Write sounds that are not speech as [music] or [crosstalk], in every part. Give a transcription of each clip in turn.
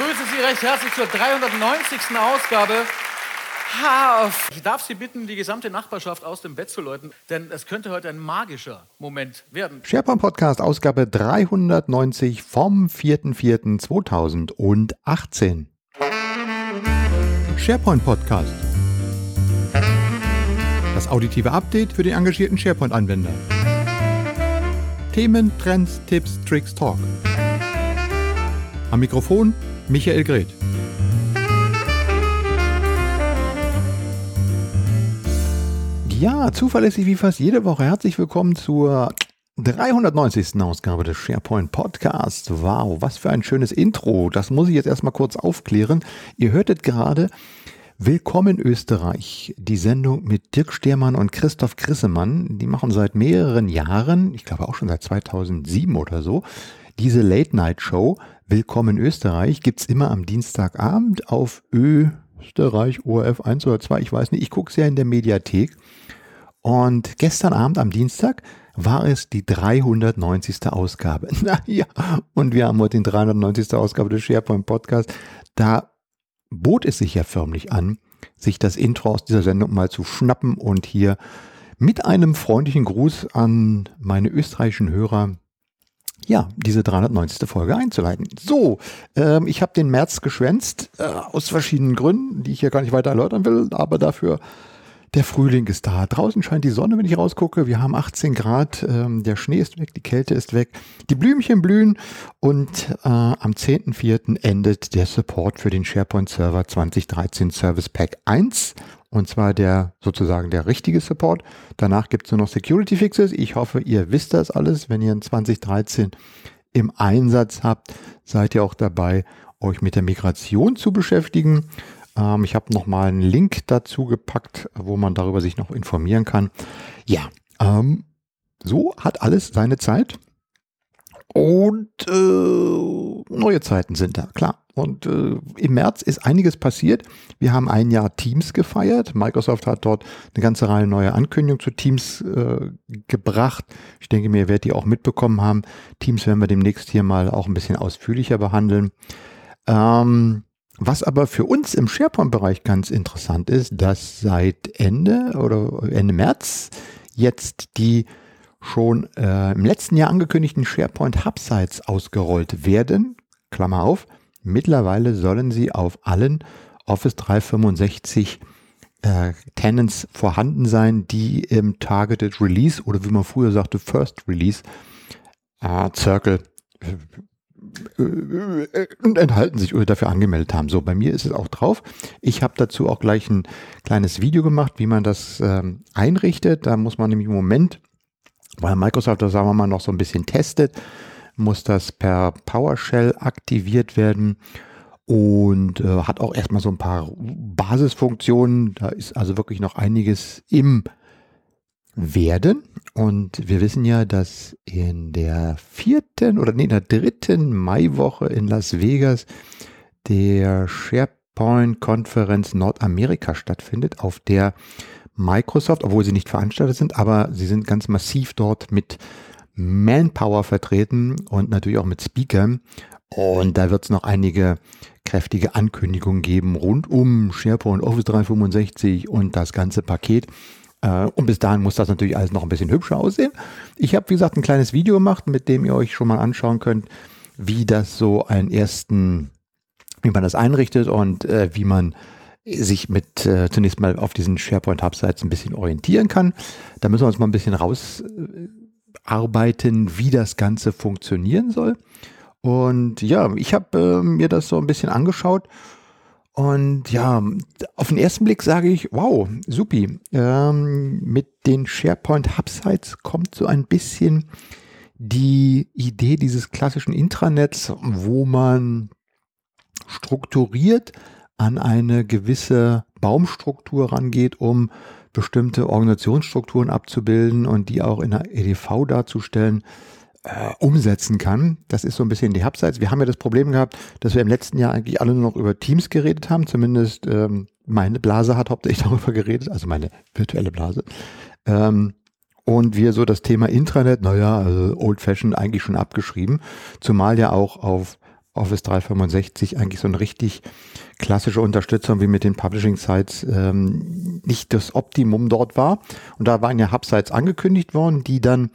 begrüße Sie recht herzlich zur 390. Ausgabe. Ich darf Sie bitten, die gesamte Nachbarschaft aus dem Bett zu läuten, denn es könnte heute ein magischer Moment werden. SharePoint Podcast Ausgabe 390 vom 4.4.2018. SharePoint Podcast. Das auditive Update für den engagierten SharePoint-Anwender. Themen, Trends, Tipps, Tricks, Talk. Am Mikrofon Michael Greth. Ja, zuverlässig wie fast jede Woche. Herzlich willkommen zur 390. Ausgabe des SharePoint Podcasts. Wow, was für ein schönes Intro. Das muss ich jetzt erstmal kurz aufklären. Ihr hörtet gerade Willkommen Österreich, die Sendung mit Dirk Stehrmann und Christoph Grissemann. Die machen seit mehreren Jahren, ich glaube auch schon seit 2007 oder so, diese Late-Night-Show Willkommen Österreich gibt's immer am Dienstagabend auf Österreich ORF 1 oder 2, ich weiß nicht, ich gucke es ja in der Mediathek. Und gestern Abend am Dienstag war es die 390. Ausgabe. [laughs] Naja, und wir haben heute die 390. Ausgabe des SharePoint Podcast. Da bot es sich ja förmlich an, sich das Intro aus dieser Sendung mal zu schnappen und hier mit einem freundlichen Gruß an meine österreichischen Hörer ja, diese 390. Folge einzuleiten. So, ähm, ich habe den März geschwänzt, äh, aus verschiedenen Gründen, die ich hier gar nicht weiter erläutern will, aber dafür der Frühling ist da. Draußen scheint die Sonne, wenn ich rausgucke. Wir haben 18 Grad, ähm, der Schnee ist weg, die Kälte ist weg, die Blümchen blühen und äh, am 10.04. endet der Support für den SharePoint Server 2013 Service Pack 1 und zwar der sozusagen der richtige Support. Danach gibt es nur noch Security Fixes. Ich hoffe, ihr wisst das alles. Wenn ihr in 2013 im Einsatz habt, seid ihr auch dabei, euch mit der Migration zu beschäftigen. Ähm, ich habe nochmal einen Link dazu gepackt, wo man darüber sich noch informieren kann. Ja, ähm, so hat alles seine Zeit. Und äh, neue Zeiten sind da, klar. Und äh, im März ist einiges passiert. Wir haben ein Jahr Teams gefeiert. Microsoft hat dort eine ganze Reihe neuer Ankündigungen zu Teams äh, gebracht. Ich denke mir, ihr werdet die auch mitbekommen haben. Teams werden wir demnächst hier mal auch ein bisschen ausführlicher behandeln. Ähm, was aber für uns im SharePoint-Bereich ganz interessant ist, dass seit Ende oder Ende März jetzt die schon äh, im letzten Jahr angekündigten SharePoint Hub-Sites ausgerollt werden. Klammer auf. Mittlerweile sollen sie auf allen Office 365 äh, Tenants vorhanden sein, die im Targeted Release oder wie man früher sagte, First Release äh, Circle äh, äh, enthalten sich oder dafür angemeldet haben. So, bei mir ist es auch drauf. Ich habe dazu auch gleich ein kleines Video gemacht, wie man das ähm, einrichtet. Da muss man nämlich im Moment, weil Microsoft das sagen wir mal noch so ein bisschen testet, muss das per PowerShell aktiviert werden und äh, hat auch erstmal so ein paar Basisfunktionen. Da ist also wirklich noch einiges im Werden. Und wir wissen ja, dass in der vierten oder nee, in der dritten Maiwoche in Las Vegas der SharePoint-Konferenz Nordamerika stattfindet, auf der Microsoft, obwohl sie nicht veranstaltet sind, aber sie sind ganz massiv dort mit Manpower vertreten und natürlich auch mit Speakern. Und da wird es noch einige kräftige Ankündigungen geben rund um SharePoint, Office 365 und das ganze Paket. Äh, und bis dahin muss das natürlich alles noch ein bisschen hübscher aussehen. Ich habe, wie gesagt, ein kleines Video gemacht, mit dem ihr euch schon mal anschauen könnt, wie das so einen ersten, wie man das einrichtet und äh, wie man sich mit äh, zunächst mal auf diesen SharePoint Hub Sites ein bisschen orientieren kann. Da müssen wir uns mal ein bisschen raus äh, arbeiten, wie das Ganze funktionieren soll. Und ja, ich habe äh, mir das so ein bisschen angeschaut. Und ja, auf den ersten Blick sage ich, wow, supi. Ähm, mit den SharePoint Hub-Sites kommt so ein bisschen die Idee dieses klassischen Intranets, wo man strukturiert an eine gewisse Baumstruktur rangeht, um bestimmte Organisationsstrukturen abzubilden und die auch in der EDV darzustellen, äh, umsetzen kann. Das ist so ein bisschen die Hubsites. Wir haben ja das Problem gehabt, dass wir im letzten Jahr eigentlich alle nur noch über Teams geredet haben. Zumindest ähm, meine Blase hat hauptsächlich [laughs] darüber geredet, also meine virtuelle Blase. Ähm, und wir so das Thema Intranet, naja, also Old Fashioned eigentlich schon abgeschrieben, zumal ja auch auf Office 365 eigentlich so eine richtig klassische Unterstützung wie mit den Publishing Sites ähm, nicht das Optimum dort war. Und da waren ja Hub-Sites angekündigt worden, die dann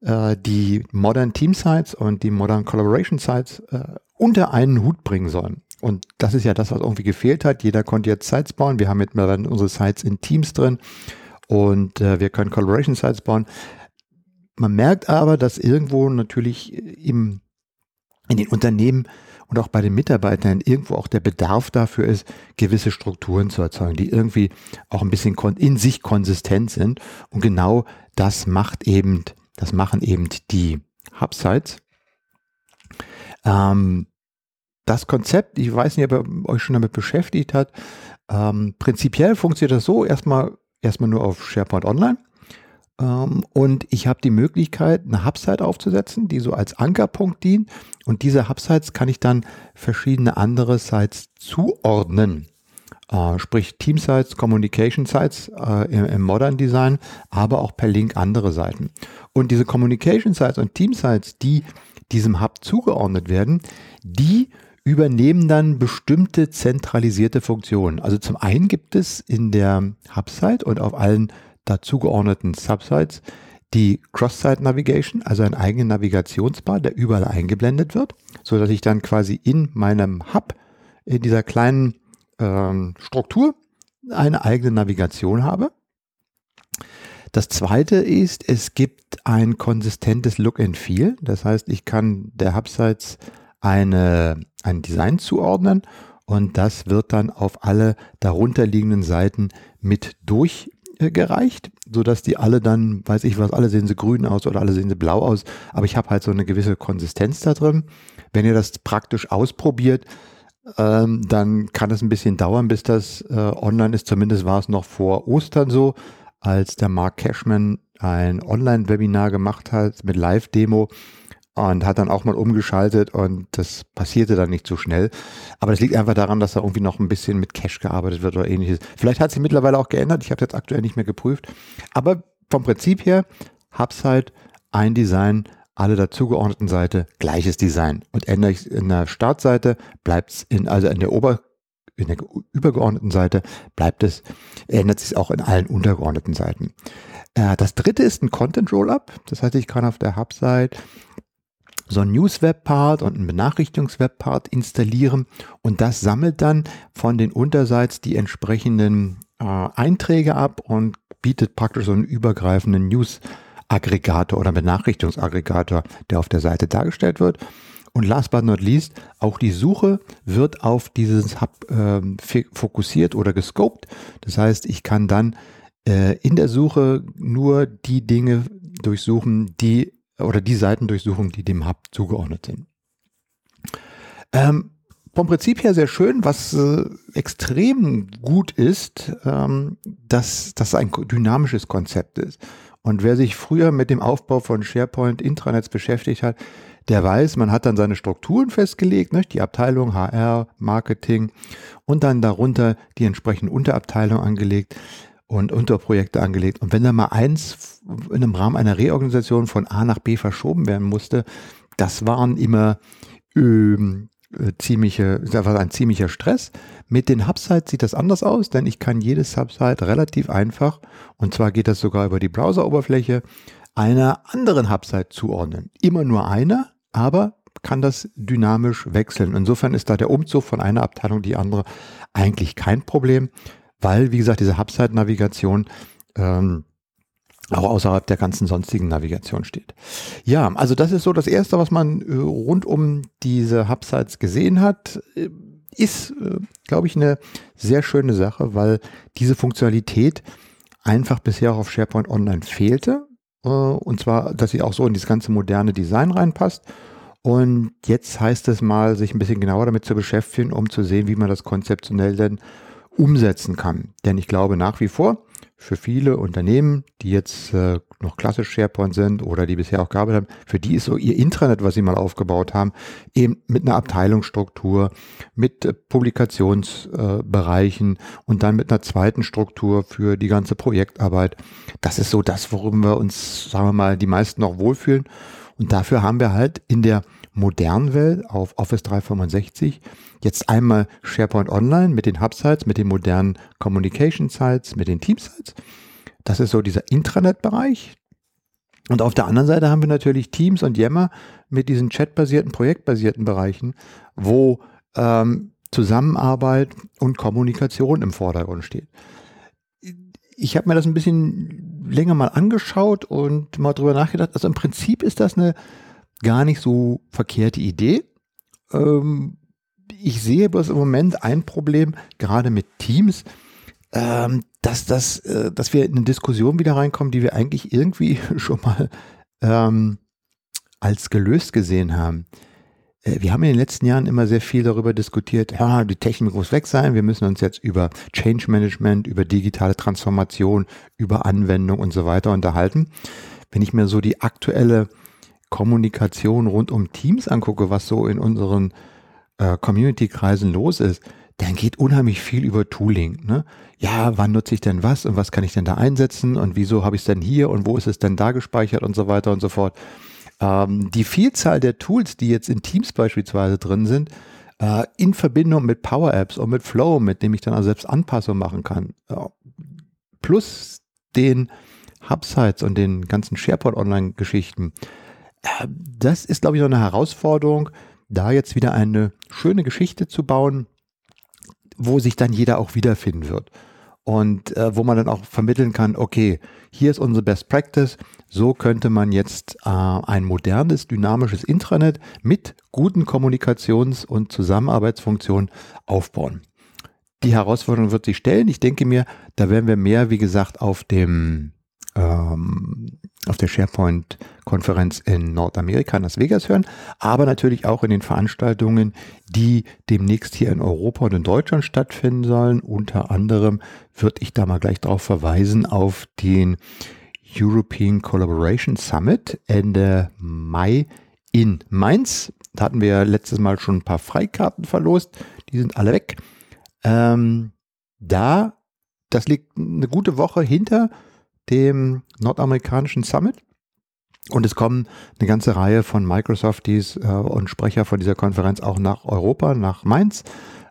äh, die Modern Team Sites und die Modern Collaboration Sites äh, unter einen Hut bringen sollen. Und das ist ja das, was irgendwie gefehlt hat. Jeder konnte jetzt Sites bauen. Wir haben mittlerweile unsere Sites in Teams drin und äh, wir können Collaboration Sites bauen. Man merkt aber, dass irgendwo natürlich im, in den Unternehmen und auch bei den Mitarbeitern irgendwo auch der Bedarf dafür ist, gewisse Strukturen zu erzeugen, die irgendwie auch ein bisschen in sich konsistent sind. Und genau das macht eben, das machen eben die Hubsites. Ähm, das Konzept, ich weiß nicht, ob ihr euch schon damit beschäftigt hat, ähm, prinzipiell funktioniert das so, erstmal, erstmal nur auf SharePoint Online. Ähm, und ich habe die Möglichkeit, eine Hubsite aufzusetzen, die so als Ankerpunkt dient. Und diese Hubsites kann ich dann verschiedene andere Sites zuordnen. Äh, sprich Team-Sites, Communication-Sites äh, im, im Modern Design, aber auch per Link andere Seiten. Und diese Communication-Sites und Team-Sites, die diesem Hub zugeordnet werden, die übernehmen dann bestimmte zentralisierte Funktionen. Also zum einen gibt es in der Hub-Site und auf allen dazugeordneten Subsites die Cross-Site Navigation, also ein eigener Navigationsbar, der überall eingeblendet wird, so dass ich dann quasi in meinem Hub, in dieser kleinen ähm, Struktur, eine eigene Navigation habe. Das zweite ist, es gibt ein konsistentes Look and Feel. Das heißt, ich kann der Hubsites eine, ein Design zuordnen und das wird dann auf alle darunterliegenden Seiten mit durch gereicht, so dass die alle dann, weiß ich was, alle sehen sie grün aus oder alle sehen sie blau aus, aber ich habe halt so eine gewisse Konsistenz da drin. Wenn ihr das praktisch ausprobiert, ähm, dann kann es ein bisschen dauern, bis das äh, online ist. Zumindest war es noch vor Ostern so, als der Mark Cashman ein Online-Webinar gemacht hat mit Live-Demo und hat dann auch mal umgeschaltet und das passierte dann nicht so schnell. Aber das liegt einfach daran, dass da irgendwie noch ein bisschen mit Cache gearbeitet wird oder ähnliches. Vielleicht hat sich mittlerweile auch geändert. Ich habe jetzt aktuell nicht mehr geprüft. Aber vom Prinzip her hab's halt ein Design, alle dazugeordneten Seite gleiches Design. Und ändere ich in der Startseite, bleibt's in, also in der Ober, in der übergeordneten Seite bleibt es, ändert sich auch in allen untergeordneten Seiten. Äh, das dritte ist ein Content Rollup. Das heißt, ich kann auf der Hub-Seite so ein News-Web-Part und ein Benachrichtigungs-Web-Part installieren und das sammelt dann von den Unterseits die entsprechenden äh, Einträge ab und bietet praktisch so einen übergreifenden News-Aggregator oder Benachrichtigungsaggregator, der auf der Seite dargestellt wird. Und last but not least, auch die Suche wird auf dieses Hub äh, fokussiert oder gescoped. Das heißt, ich kann dann äh, in der Suche nur die Dinge durchsuchen, die oder die Seiten durchsuchen, die dem Hub zugeordnet sind. Ähm, vom Prinzip her sehr schön, was äh, extrem gut ist, ähm, dass das ein dynamisches Konzept ist. Und wer sich früher mit dem Aufbau von SharePoint Intranets beschäftigt hat, der weiß, man hat dann seine Strukturen festgelegt, ne? die Abteilung HR, Marketing und dann darunter die entsprechenden Unterabteilungen angelegt und Unterprojekte angelegt. Und wenn da mal eins in einem Rahmen einer Reorganisation von A nach B verschoben werden musste, das waren immer ähm, äh, ziemliche, das war ein ziemlicher Stress. Mit den Hubsites sieht das anders aus, denn ich kann jedes Hubsite relativ einfach, und zwar geht das sogar über die Browseroberfläche, einer anderen Hubsite zuordnen. Immer nur einer, aber kann das dynamisch wechseln. Insofern ist da der Umzug von einer Abteilung die andere eigentlich kein Problem weil, wie gesagt, diese Hubsite-Navigation ähm, auch außerhalb der ganzen sonstigen Navigation steht. Ja, also das ist so das Erste, was man äh, rund um diese Hubsites gesehen hat. Äh, ist, äh, glaube ich, eine sehr schöne Sache, weil diese Funktionalität einfach bisher auch auf SharePoint Online fehlte. Äh, und zwar, dass sie auch so in dieses ganze moderne Design reinpasst. Und jetzt heißt es mal, sich ein bisschen genauer damit zu beschäftigen, um zu sehen, wie man das konzeptionell denn umsetzen kann. Denn ich glaube nach wie vor, für viele Unternehmen, die jetzt äh, noch klassisch SharePoint sind oder die bisher auch gearbeitet haben, für die ist so ihr Intranet, was sie mal aufgebaut haben, eben mit einer Abteilungsstruktur, mit äh, Publikationsbereichen äh, und dann mit einer zweiten Struktur für die ganze Projektarbeit. Das ist so das, worum wir uns, sagen wir mal, die meisten noch wohlfühlen. Und dafür haben wir halt in der modernen Welt auf Office 365 jetzt einmal SharePoint Online mit den Hub-Sites, mit den modernen Communication-Sites, mit den Team-Sites. Das ist so dieser Intranet-Bereich. Und auf der anderen Seite haben wir natürlich Teams und Yammer mit diesen chatbasierten, projektbasierten Bereichen, wo ähm, Zusammenarbeit und Kommunikation im Vordergrund steht. Ich habe mir das ein bisschen länger mal angeschaut und mal drüber nachgedacht. Also im Prinzip ist das eine gar nicht so verkehrte Idee. Ähm, ich sehe bloß im Moment ein Problem, gerade mit Teams, ähm, dass, das, äh, dass wir in eine Diskussion wieder reinkommen, die wir eigentlich irgendwie [laughs] schon mal ähm, als gelöst gesehen haben. Äh, wir haben in den letzten Jahren immer sehr viel darüber diskutiert, ja, die Technik muss weg sein, wir müssen uns jetzt über Change Management, über digitale Transformation, über Anwendung und so weiter unterhalten. Wenn ich mir so die aktuelle Kommunikation rund um Teams angucke, was so in unseren äh, Community-Kreisen los ist, dann geht unheimlich viel über Tooling. Ne? Ja, wann nutze ich denn was und was kann ich denn da einsetzen und wieso habe ich es denn hier und wo ist es denn da gespeichert und so weiter und so fort. Ähm, die Vielzahl der Tools, die jetzt in Teams beispielsweise drin sind, äh, in Verbindung mit Power Apps und mit Flow, mit dem ich dann also selbst Anpassungen machen kann, äh, plus den Hubsites und den ganzen SharePoint Online-Geschichten, das ist, glaube ich, noch eine Herausforderung, da jetzt wieder eine schöne Geschichte zu bauen, wo sich dann jeder auch wiederfinden wird. Und äh, wo man dann auch vermitteln kann, okay, hier ist unsere Best Practice, so könnte man jetzt äh, ein modernes, dynamisches Intranet mit guten Kommunikations- und Zusammenarbeitsfunktionen aufbauen. Die Herausforderung wird sich stellen. Ich denke mir, da werden wir mehr, wie gesagt, auf dem ähm, auf der SharePoint-Konferenz in Nordamerika in Las Vegas hören, aber natürlich auch in den Veranstaltungen, die demnächst hier in Europa und in Deutschland stattfinden sollen. Unter anderem würde ich da mal gleich darauf verweisen auf den European Collaboration Summit Ende Mai in Mainz. Da hatten wir letztes Mal schon ein paar Freikarten verlost. Die sind alle weg. Ähm, da, das liegt eine gute Woche hinter dem nordamerikanischen Summit. Und es kommen eine ganze Reihe von Microsofties äh, und Sprecher von dieser Konferenz auch nach Europa, nach Mainz.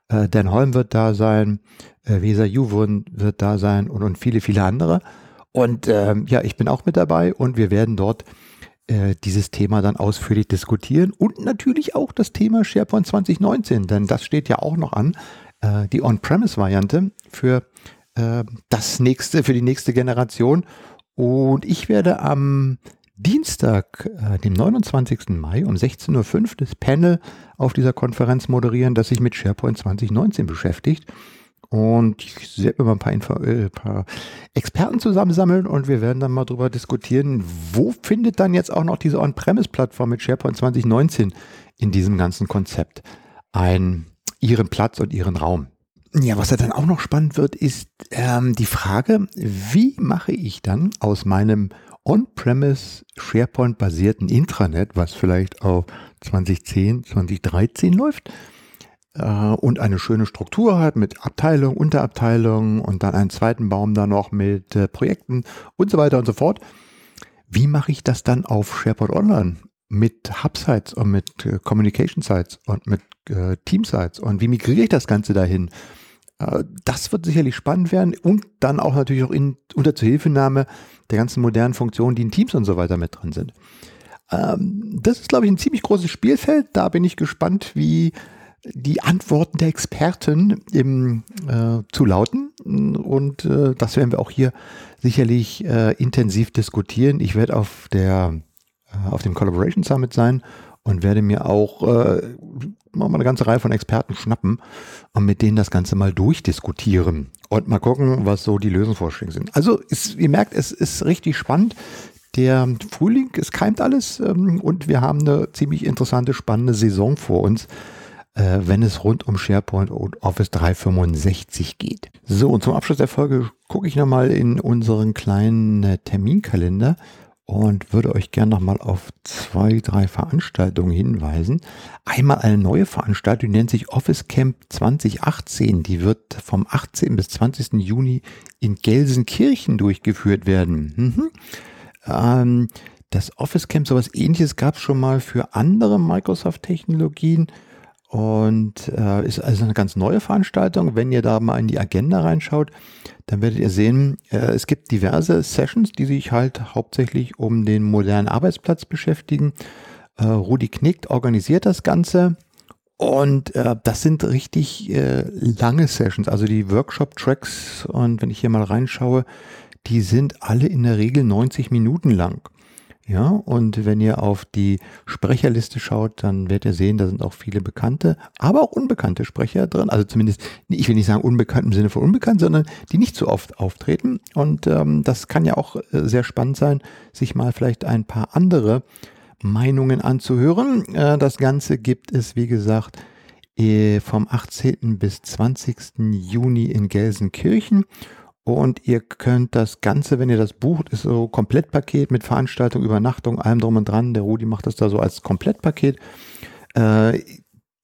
Äh, Dan Holm wird da sein, äh, Weser Juwon wird da sein und, und viele, viele andere. Und ähm, ja, ich bin auch mit dabei und wir werden dort äh, dieses Thema dann ausführlich diskutieren und natürlich auch das Thema SharePoint 2019, denn das steht ja auch noch an, äh, die On-Premise-Variante für äh, das nächste, für die nächste Generation. Und ich werde am Dienstag, äh, dem 29. Mai um 16.05 Uhr das Panel auf dieser Konferenz moderieren, das sich mit SharePoint 2019 beschäftigt. Und ich werde mir mal ein paar, Info äh, paar Experten zusammensammeln und wir werden dann mal darüber diskutieren, wo findet dann jetzt auch noch diese On-Premise-Plattform mit SharePoint 2019 in diesem ganzen Konzept ein, ihren Platz und ihren Raum. Ja, was ja dann auch noch spannend wird, ist ähm, die Frage, wie mache ich dann aus meinem On-Premise SharePoint-basierten Intranet, was vielleicht auf 2010, 2013 läuft, äh, und eine schöne Struktur hat mit Abteilung, Unterabteilung und dann einen zweiten Baum da noch mit äh, Projekten und so weiter und so fort. Wie mache ich das dann auf SharePoint Online mit Hub-Sites und mit äh, Communication-Sites und mit äh, Team-Sites und wie migriere ich das Ganze dahin? Äh, das wird sicherlich spannend werden und dann auch natürlich auch in, unter Zuhilfenahme der ganzen modernen Funktionen, die in Teams und so weiter mit drin sind. Ähm, das ist, glaube ich, ein ziemlich großes Spielfeld. Da bin ich gespannt, wie die Antworten der Experten im, äh, zu lauten. Und äh, das werden wir auch hier sicherlich äh, intensiv diskutieren. Ich werde auf der äh, auf dem Collaboration Summit sein und werde mir auch äh, mal eine ganze Reihe von Experten schnappen und mit denen das Ganze mal durchdiskutieren und mal gucken, was so die Lösungsvorschläge sind. Also ist, ihr merkt, es ist richtig spannend. Der Frühling, es keimt alles ähm, und wir haben eine ziemlich interessante, spannende Saison vor uns, äh, wenn es rund um SharePoint und Office 365 geht. So, und zum Abschluss der Folge gucke ich nochmal in unseren kleinen äh, Terminkalender und würde euch gerne nochmal auf zwei, drei Veranstaltungen hinweisen. Einmal eine neue Veranstaltung, die nennt sich Office Camp 2018. Die wird vom 18. bis 20. Juni in Gelsenkirchen durchgeführt werden. Mhm. Ähm, Das Office Camp, sowas ähnliches gab es schon mal für andere Microsoft-Technologien und äh, ist also eine ganz neue Veranstaltung. Wenn ihr da mal in die Agenda reinschaut, dann werdet ihr sehen, äh, es gibt diverse Sessions, die sich halt hauptsächlich um den modernen Arbeitsplatz beschäftigen. Äh, Rudi Knickt organisiert das Ganze. Und äh, das sind richtig äh, lange Sessions, also die Workshop-Tracks. Und wenn ich hier mal reinschaue, die sind alle in der Regel 90 Minuten lang. Ja, und wenn ihr auf die Sprecherliste schaut, dann werdet ihr sehen, da sind auch viele bekannte, aber auch unbekannte Sprecher drin. Also zumindest, ich will nicht sagen unbekannt im Sinne von unbekannt, sondern die nicht so oft auftreten. Und ähm, das kann ja auch äh, sehr spannend sein, sich mal vielleicht ein paar andere Meinungen anzuhören. Äh, das Ganze gibt es, wie gesagt, äh, vom 18. bis 20. Juni in Gelsenkirchen. Und ihr könnt das Ganze, wenn ihr das bucht, ist so Komplettpaket mit Veranstaltung, Übernachtung, allem drum und dran. Der Rudi macht das da so als Komplettpaket. Äh,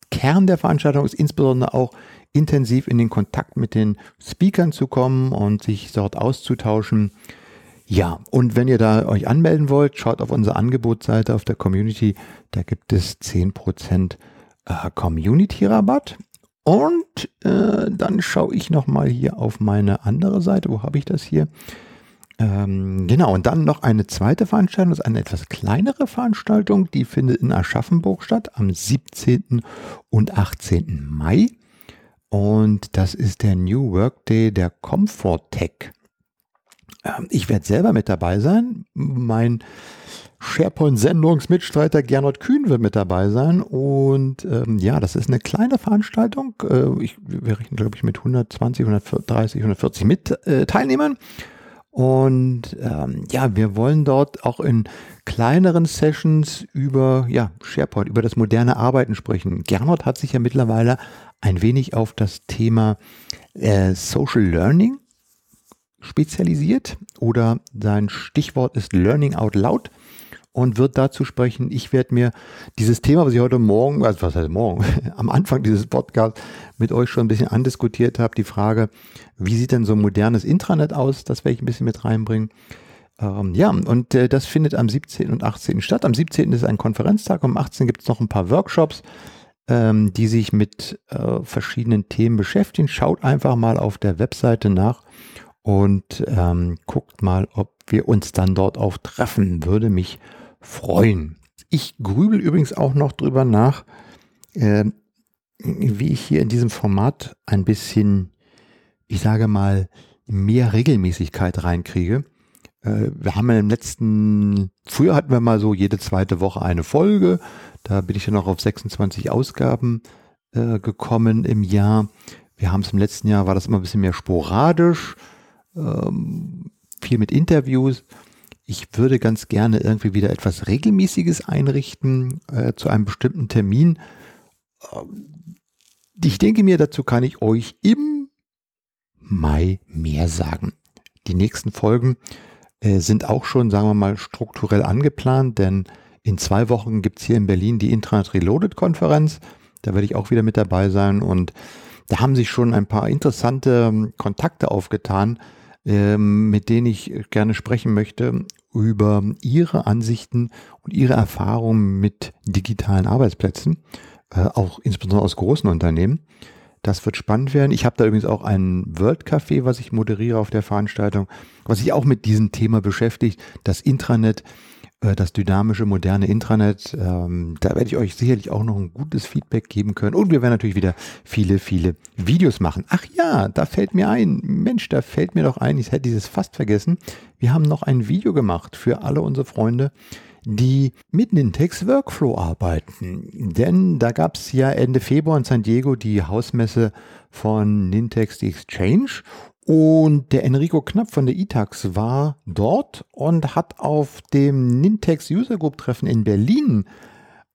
Kern der Veranstaltung ist insbesondere auch intensiv in den Kontakt mit den Speakern zu kommen und sich dort auszutauschen. Ja, und wenn ihr da euch anmelden wollt, schaut auf unsere Angebotsseite auf der Community. Da gibt es 10% äh, Community-Rabatt. Und äh, dann schaue ich nochmal hier auf meine andere Seite. Wo habe ich das hier? Ähm, genau, und dann noch eine zweite Veranstaltung. Das ist eine etwas kleinere Veranstaltung. Die findet in Aschaffenburg statt am 17. und 18. Mai. Und das ist der New Work Day der Comfort Tech. Ähm, ich werde selber mit dabei sein. Mein SharePoint-Sendungsmitstreiter Gernot Kühn wird mit dabei sein. Und ähm, ja, das ist eine kleine Veranstaltung. Äh, ich, wir rechnen, glaube ich, mit 120, 130, 140 mit äh, Teilnehmern. Und ähm, ja, wir wollen dort auch in kleineren Sessions über ja, SharePoint, über das moderne Arbeiten sprechen. Gernot hat sich ja mittlerweile ein wenig auf das Thema äh, Social Learning spezialisiert oder sein Stichwort ist Learning Out Loud und wird dazu sprechen. Ich werde mir dieses Thema, was ich heute Morgen, also was heißt morgen, [laughs] am Anfang dieses Podcasts mit euch schon ein bisschen andiskutiert habe, die Frage, wie sieht denn so ein modernes Intranet aus? Das werde ich ein bisschen mit reinbringen. Ähm, ja, und äh, das findet am 17. und 18. statt. Am 17. ist ein Konferenztag, am 18. gibt es noch ein paar Workshops, ähm, die sich mit äh, verschiedenen Themen beschäftigen. Schaut einfach mal auf der Webseite nach und ähm, guckt mal, ob wir uns dann dort auch treffen. Würde mich. Ich grübel übrigens auch noch drüber nach, äh, wie ich hier in diesem Format ein bisschen, ich sage mal, mehr Regelmäßigkeit reinkriege. Äh, wir haben ja im letzten, früher hatten wir mal so jede zweite Woche eine Folge. Da bin ich ja noch auf 26 Ausgaben äh, gekommen im Jahr. Wir haben es im letzten Jahr, war das immer ein bisschen mehr sporadisch, ähm, viel mit Interviews ich würde ganz gerne irgendwie wieder etwas Regelmäßiges einrichten äh, zu einem bestimmten Termin. Ähm, ich denke mir, dazu kann ich euch im Mai mehr sagen. Die nächsten Folgen äh, sind auch schon, sagen wir mal, strukturell angeplant, denn in zwei Wochen gibt es hier in Berlin die Intranet Reloaded Konferenz. Da werde ich auch wieder mit dabei sein und da haben sich schon ein paar interessante ähm, Kontakte aufgetan, mit denen ich gerne sprechen möchte über ihre Ansichten und ihre Erfahrungen mit digitalen Arbeitsplätzen, äh, auch insbesondere aus großen Unternehmen. Das wird spannend werden. Ich habe da übrigens auch ein World Café, was ich moderiere auf der Veranstaltung, was sich auch mit diesem Thema beschäftigt, das Intranet das dynamische, moderne Intranet. Ähm, da werde ich euch sicherlich auch noch ein gutes Feedback geben können. Und wir werden natürlich wieder viele, viele Videos machen. Ach ja, da fällt mir ein, Mensch, da fällt mir doch ein, ich hätte dieses fast vergessen. Wir haben noch ein Video gemacht für alle unsere Freunde, die mit Nintex Workflow arbeiten. Denn da gab es ja Ende Februar in San Diego die Hausmesse von Nintex Exchange und der Enrico Knapp von der ITAX war dort und hat auf dem Nintex User Group Treffen in Berlin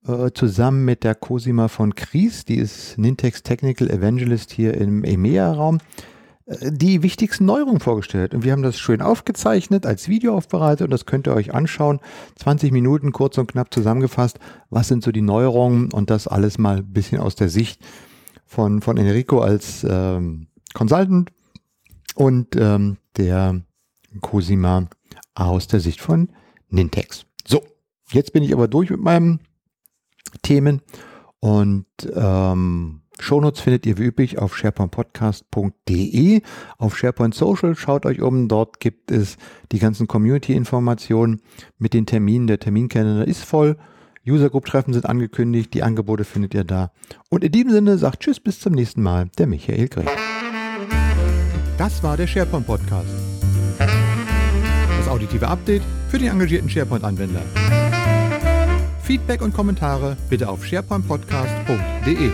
äh, zusammen mit der Cosima von Kries, die ist Nintex Technical Evangelist hier im EMEA-Raum, äh, die wichtigsten Neuerungen vorgestellt. Und wir haben das schön aufgezeichnet, als Video aufbereitet und das könnt ihr euch anschauen. 20 Minuten kurz und knapp zusammengefasst. Was sind so die Neuerungen und das alles mal ein bisschen aus der Sicht von, von Enrico als ähm, Consultant und ähm, der Cosima aus der Sicht von Nintex. So, jetzt bin ich aber durch mit meinen Themen und ähm, Shownotes findet ihr wie üblich auf sharepointpodcast.de. Auf SharePoint Social schaut euch um. Dort gibt es die ganzen Community-Informationen mit den Terminen. Der Terminkalender ist voll. User Group Treffen sind angekündigt. Die Angebote findet ihr da. Und in diesem Sinne sagt Tschüss, bis zum nächsten Mal. Der Michael Grech. Das war der SharePoint Podcast. Das auditive Update für den engagierten SharePoint-Anwender. Feedback und Kommentare bitte auf sharepointpodcast.de.